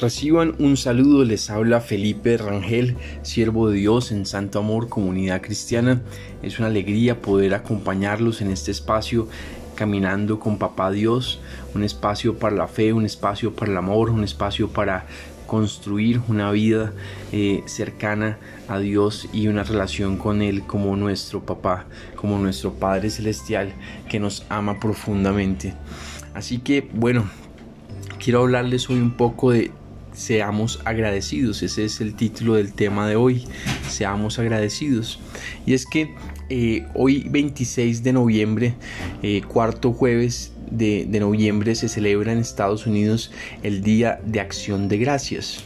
Reciban un saludo, les habla Felipe Rangel, siervo de Dios en Santo Amor, Comunidad Cristiana. Es una alegría poder acompañarlos en este espacio caminando con Papá Dios, un espacio para la fe, un espacio para el amor, un espacio para construir una vida eh, cercana a Dios y una relación con Él como nuestro papá, como nuestro Padre Celestial que nos ama profundamente. Así que bueno, quiero hablarles hoy un poco de seamos agradecidos. Ese es el título del tema de hoy. Seamos agradecidos. Y es que eh, hoy 26 de noviembre, eh, cuarto jueves de, noviembre, se celebra en Estados Unidos el Día de Acción de Gracias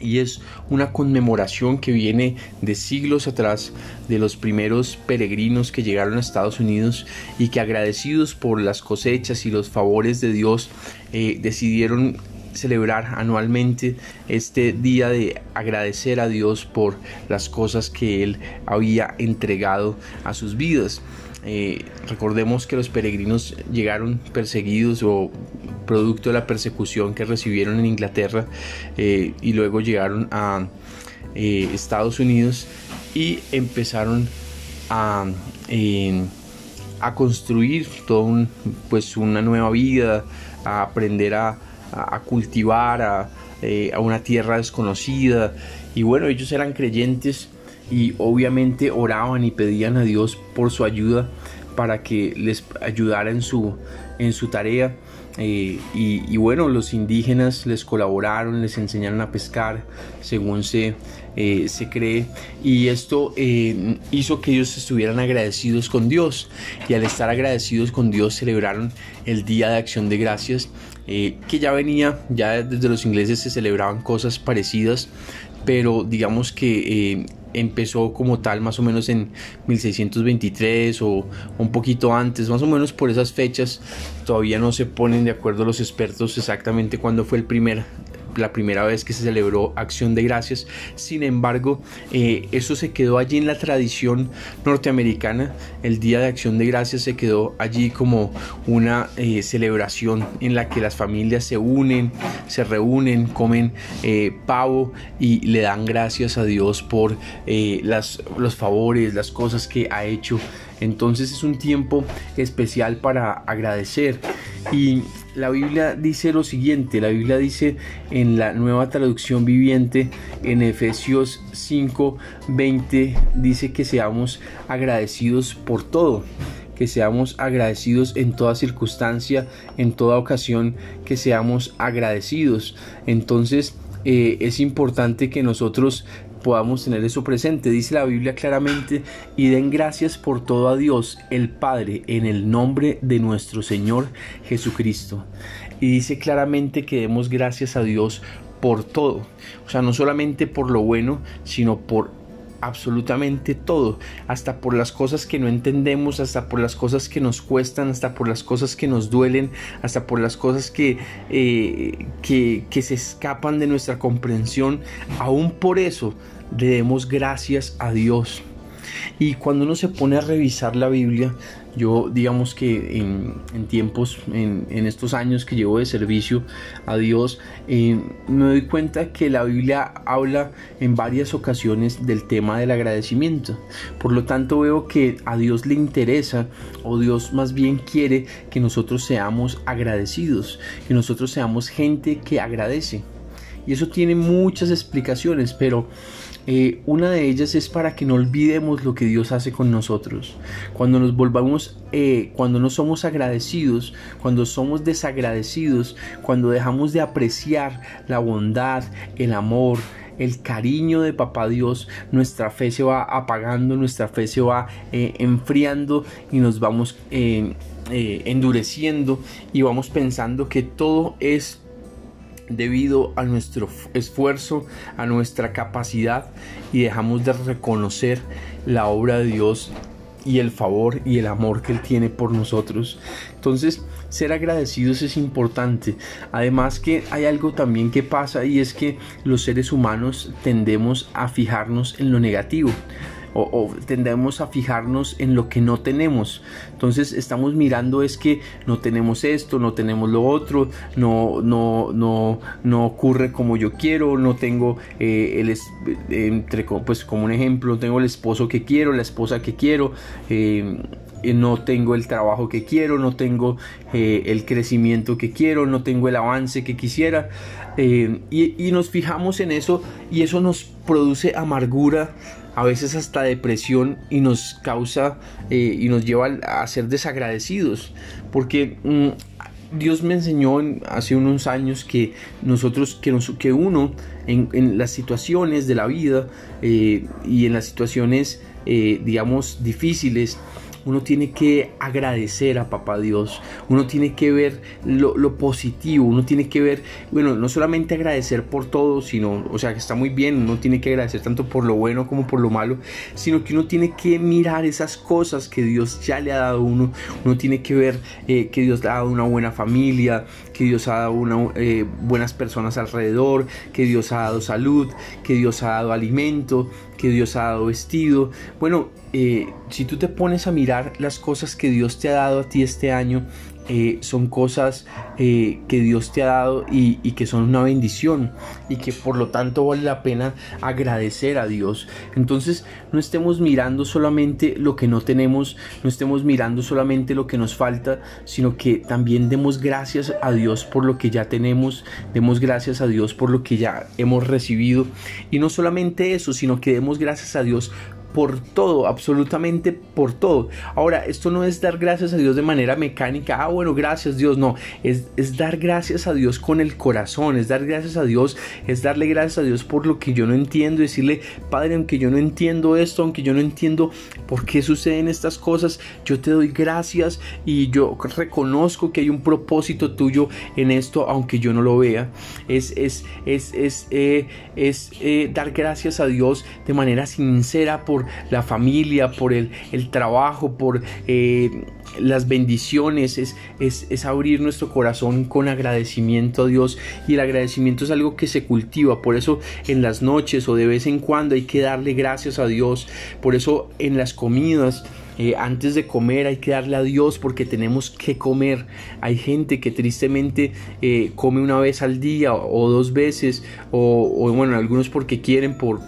y es una conmemoración que viene de siglos atrás de los primeros peregrinos que llegaron a Estados Unidos y que agradecidos por las cosechas y los favores de Dios eh, decidieron celebrar anualmente este día de agradecer a Dios por las cosas que Él había entregado a sus vidas. Eh, recordemos que los peregrinos llegaron perseguidos o producto de la persecución que recibieron en Inglaterra eh, y luego llegaron a eh, Estados Unidos y empezaron a, a construir todo pues una nueva vida, a aprender a, a, cultivar a, eh, a una tierra desconocida. Y bueno, ellos eran creyentes y obviamente oraban y pedían a Dios por su ayuda para que les ayudara en su, en su tarea. Eh, y, bueno, los indígenas les colaboraron, les enseñaron a pescar, según se, eh, se cree. Y esto hizo que ellos estuvieran agradecidos con Dios. Y al estar agradecidos con Dios celebraron el Día de Acción de Gracias eh, que ya venía, ya desde los ingleses se celebraban cosas parecidas, pero digamos que eh, empezó como tal más o menos en 1623 o un poquito antes, más o menos por esas fechas, todavía no se ponen de acuerdo los expertos exactamente cuándo fue el primer la primera vez que se celebró Acción de Gracias. Sin embargo, eh, eso se quedó allí en la tradición norteamericana. El Día de Acción de Gracias se quedó allí como una eh, celebración en la que las familias se unen, se reúnen, comen eh, pavo y le dan gracias a Dios por las, los favores, las cosas que ha hecho. Entonces es un tiempo especial para agradecer. Y la Biblia dice lo siguiente, la Biblia dice en la nueva traducción viviente, en Efesios 5, 20, dice que seamos agradecidos por todo que seamos agradecidos en toda circunstancia, en toda ocasión, que seamos agradecidos. Entonces eh, es importante que nosotros podamos tener eso presente. Dice la Biblia claramente, y den gracias por todo a Dios, el Padre, en el nombre de nuestro Señor Jesucristo. Y dice claramente que demos gracias a Dios por todo. O sea, no solamente por lo bueno, sino por absolutamente todo, hasta por las cosas que no entendemos, hasta por las cosas que nos cuestan, hasta por las cosas que nos duelen, hasta por las cosas que, eh, que, que se escapan de nuestra comprensión. Aún por eso demos gracias a Dios. Y cuando uno se pone a revisar la Biblia, yo digamos que en, tiempos, en, estos años que llevo de servicio a Dios, eh, me doy cuenta que la Biblia habla en varias ocasiones del tema del agradecimiento. Por lo tanto veo que a Dios le interesa o Dios más bien quiere que nosotros seamos agradecidos, que nosotros seamos gente que agradece. Y eso tiene muchas explicaciones, pero eh, una de ellas es para que no olvidemos lo que Dios hace con nosotros. Cuando nos volvamos, eh, cuando no somos agradecidos, cuando somos desagradecidos, cuando dejamos de apreciar la bondad, el amor, el cariño de papá Dios, nuestra fe se va apagando, nuestra fe se va eh, enfriando y nos vamos endureciendo y vamos pensando que todo es debido a nuestro esfuerzo, a nuestra capacidad y dejamos de reconocer la obra de Dios y el favor y el amor que Él tiene por nosotros. Entonces, ser agradecidos es importante. Además que hay algo también que pasa y es que los seres humanos tendemos a fijarnos en lo negativo. O, tendemos a fijarnos en lo que no tenemos. Entonces estamos mirando es que no tenemos esto, no tenemos lo otro, no, no, no, no ocurre como yo quiero, no tengo eh, el, entre, pues como un ejemplo, tengo el esposo que quiero, la esposa que quiero. Eh, no tengo el trabajo que quiero, no tengo eh, el crecimiento que quiero, no tengo el avance que quisiera. y, y, nos fijamos en eso y eso nos produce amargura, a veces hasta depresión y nos causa eh, y nos lleva a ser desagradecidos. Porque mm, Dios me enseñó hace unos años que nosotros, que, uno en, las situaciones de la vida eh, y en las situaciones, eh, digamos, difíciles, uno tiene que agradecer a papá Dios, uno tiene que ver lo, positivo, uno tiene que ver, bueno, no solamente agradecer por todo, sino, o sea, que está muy bien, uno tiene que agradecer tanto por lo bueno como por lo malo, sino que uno tiene que mirar esas cosas que Dios ya le ha dado a uno, uno tiene que ver eh, que Dios le ha dado una buena familia, que Dios ha dado una, eh, buenas personas alrededor, que Dios ha dado salud, que Dios ha dado alimento, que Dios ha dado vestido. Bueno, eh, si tú te pones a mirar las cosas que Dios te ha dado a ti este año, eh, son cosas eh, que Dios te ha dado y, que son una bendición y que por lo tanto vale la pena agradecer a Dios. Entonces no estemos mirando solamente lo que no tenemos, no estemos mirando solamente lo que nos falta, sino que también demos gracias a Dios por lo que ya tenemos, demos gracias a Dios por lo que ya hemos recibido y no solamente eso, sino que demos gracias a Dios por todo, absolutamente por todo. Ahora, esto no es dar gracias a Dios de manera mecánica, ah, bueno, gracias Dios, no, es, es, dar gracias a Dios con el corazón, es dar gracias a Dios, es darle gracias a Dios por lo que yo no entiendo, decirle, Padre, aunque yo no entiendo esto, aunque yo no entiendo por qué suceden estas cosas, yo te doy gracias y yo reconozco que hay un propósito tuyo en esto, aunque yo no lo vea. Es, es, es, es, eh, es eh, dar gracias a Dios de manera sincera por la familia, por el, trabajo, por eh, las bendiciones, es, es, abrir nuestro corazón con agradecimiento a Dios y el agradecimiento es algo que se cultiva, por eso en las noches o de vez en cuando hay que darle gracias a Dios, por eso en las comidas. Eh, antes de comer hay que darle a Dios porque tenemos que comer. Hay gente que tristemente eh, come una vez al día o dos veces o, o bueno, algunos porque quieren por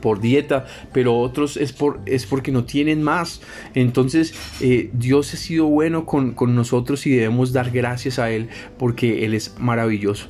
por dieta, pero otros es, por, es porque no tienen más. Entonces eh, Dios ha sido bueno con, con nosotros y debemos dar gracias a Él porque Él es maravilloso.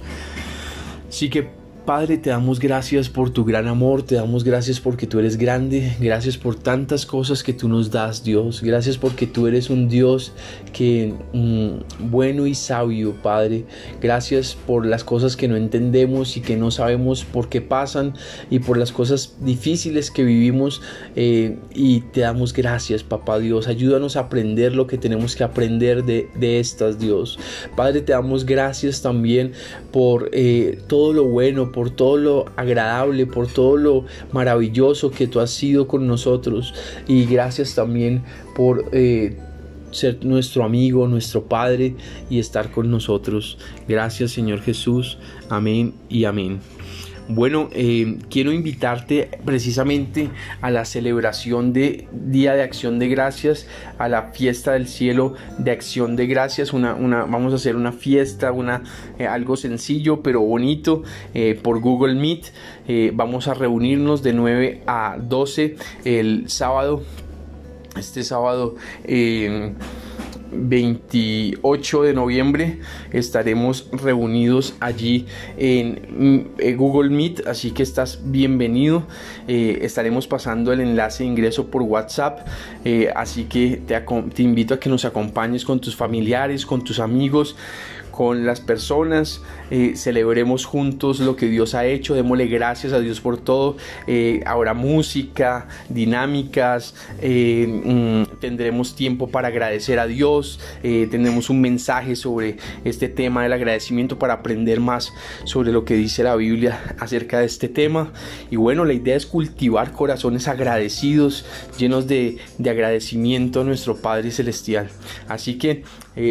Así que Padre, te damos gracias por tu gran amor, te damos gracias porque tú eres grande, gracias por tantas cosas que tú nos das, Dios. Gracias porque tú eres un Dios que mm, bueno y sabio, Padre. Gracias por las cosas que no entendemos y que no sabemos por qué pasan y por las cosas difíciles que vivimos. Eh, y te damos gracias, Papá Dios. Ayúdanos a aprender lo que tenemos que aprender de, de estas, Dios. Padre, te damos gracias también por eh, todo lo bueno, por todo lo agradable, por todo lo maravilloso que tú has sido con nosotros. Y gracias también por... Eh, ser nuestro amigo, nuestro Padre y estar con nosotros. Gracias Señor Jesús. Amén y amén. Bueno, eh, quiero invitarte precisamente a la celebración de Día de Acción de Gracias, a la fiesta del cielo de Acción de Gracias. Una, una, vamos a hacer una fiesta, una, eh, algo sencillo pero bonito eh, por Google Meet. vamos a reunirnos de 9 a 12 el sábado. Este sábado 28 de noviembre estaremos reunidos allí en, mm, Google Meet, así que estás bienvenido. Eh, estaremos pasando el enlace de ingreso por WhatsApp, eh, así que te invito a que nos acompañes con tus familiares, con tus amigos con las personas, eh, celebremos juntos lo que Dios ha hecho, démosle gracias a Dios por todo. Eh, habrá música, dinámicas, eh, mm, tendremos tiempo para agradecer a Dios, tendremos un mensaje sobre este tema del agradecimiento para aprender más sobre lo que dice la Biblia acerca de este tema. Y bueno, la idea es cultivar corazones agradecidos, llenos de, de agradecimiento a nuestro Padre Celestial. Así que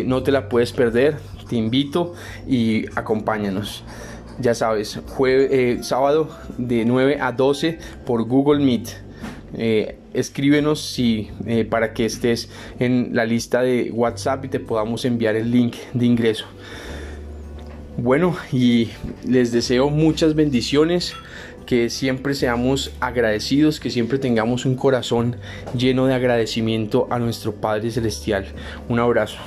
no te la puedes perder te invito y acompáñanos. Ya sabes, eh, sábado de 9 a 12 por Google Meet. Eh, escríbenos si, eh, para que estés en la lista de WhatsApp y te podamos enviar el link de ingreso. Bueno, y les deseo muchas bendiciones, que siempre seamos agradecidos, que siempre tengamos un corazón lleno de agradecimiento a nuestro Padre Celestial. Un abrazo.